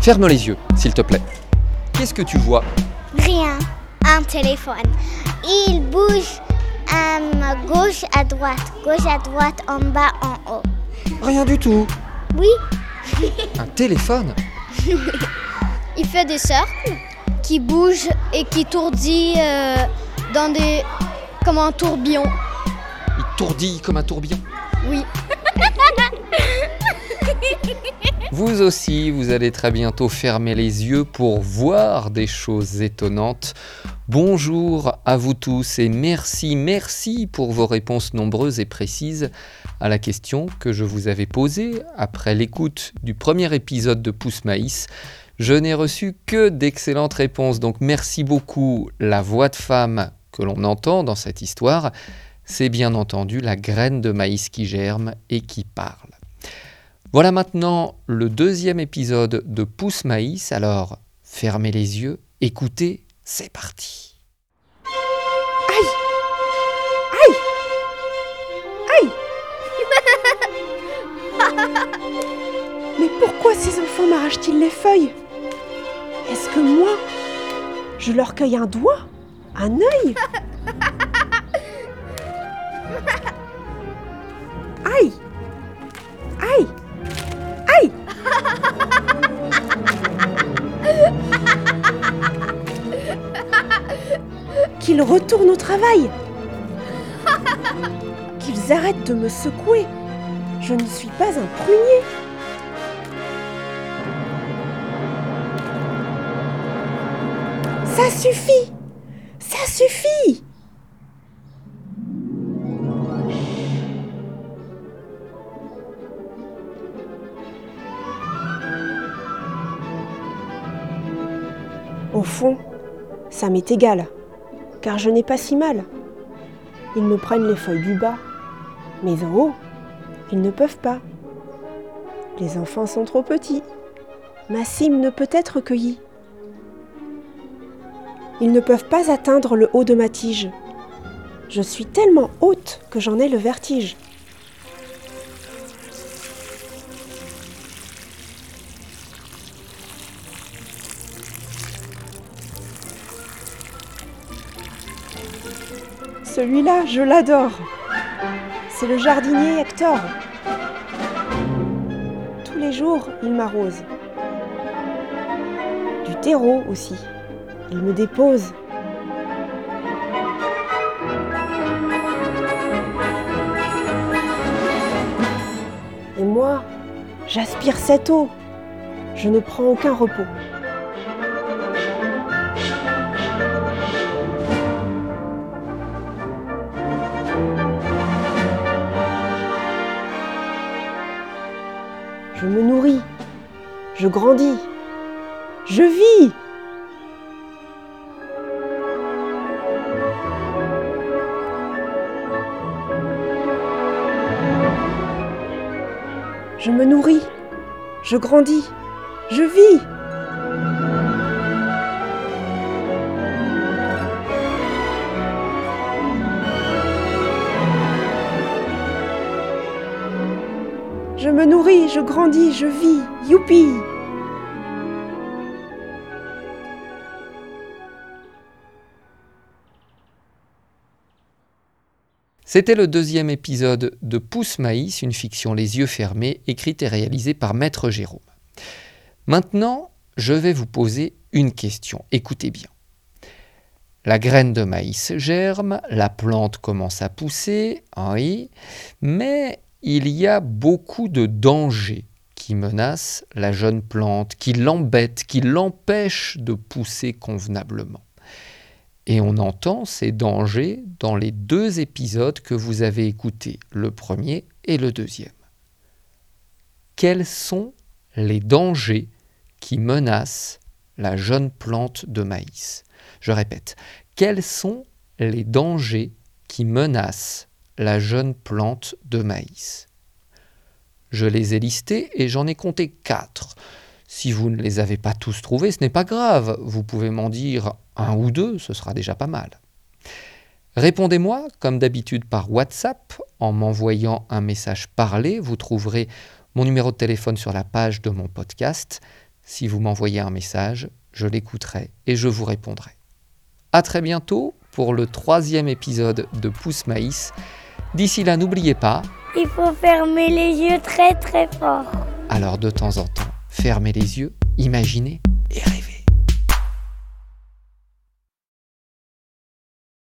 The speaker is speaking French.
Ferme les yeux, s'il te plaît. Qu'est-ce que tu vois? Rien. Un téléphone. Il bouge à gauche, à droite, gauche, à droite, en bas, en haut. Rien du tout. Oui. Un téléphone? Il fait des cercles qui bougent et qui tourdit euh, dans des. comme un tourbillon. Il tourdille comme un tourbillon. Oui. Vous aussi, vous allez très bientôt fermer les yeux pour voir des choses étonnantes. Bonjour à vous tous et merci, merci pour vos réponses nombreuses et précises à la question que je vous avais posée après l'écoute du premier épisode de Pousse Maïs. Je n'ai reçu que d'excellentes réponses, donc merci beaucoup. La voix de femme que l'on entend dans cette histoire, c'est bien entendu la graine de maïs qui germe et qui parle. Voilà maintenant le deuxième épisode de Pousse Maïs, alors fermez les yeux, écoutez, c'est parti. Aïe! Aïe! Aïe! Mais pourquoi ces enfants m'arrachent-ils les feuilles? Est-ce que moi, je leur cueille un doigt Un œil? Aïe Aïe Aïe Qu'ils retournent au travail! Qu'ils arrêtent de me secouer! Je ne suis pas un prunier! Ça suffit! Ça suffit Au fond, ça m'est égal, car je n'ai pas si mal. Ils me prennent les feuilles du bas, mais en haut, ils ne peuvent pas. Les enfants sont trop petits. Ma cime ne peut être cueillie. Ils ne peuvent pas atteindre le haut de ma tige. Je suis tellement haute que j'en ai le vertige. Celui-là, je l'adore. C'est le jardinier Hector. Tous les jours, il m'arrose. Du terreau aussi. Il me dépose. Et moi, j'aspire cette eau. Je ne prends aucun repos. Je me nourris. Je grandis. Je vis. Je me nourris. Je grandis. Je vis. Je me nourris, je grandis, je vis. Youpi C'était le deuxième épisode de Pousse Maïs, une fiction les yeux fermés, écrite et réalisée par Maître Jérôme. Maintenant, je vais vous poser une question. Écoutez bien. La graine de maïs germe, la plante commence à pousser, oui, mais il y a beaucoup de dangers qui menacent la jeune plante, qui l'embêtent, qui l'empêchent de pousser convenablement. Et on entend ces dangers dans les deux épisodes que vous avez écoutés, le premier et le deuxième. Quels sont les dangers qui menacent la jeune plante de maïs? Je répète, quels sont les dangers qui menacent la jeune plante de maïs Je les ai listés et j'en ai compté quatre. Si vous ne les avez pas tous trouvés, ce n'est pas grave. Vous pouvez m'en dire un ou deux, ce sera déjà pas mal. Répondez-moi, comme d'habitude, par WhatsApp en m'envoyant un message parlé. Vous trouverez mon numéro de téléphone sur la page de mon podcast. Si vous m'envoyez un message, je l'écouterai et je vous répondrai. À très bientôt pour le troisième épisode de Pousse Maïs. D'ici là, n'oubliez pas. Il faut fermer les yeux très très fort. Alors de temps en temps, fermez les yeux, imaginez et rêvez.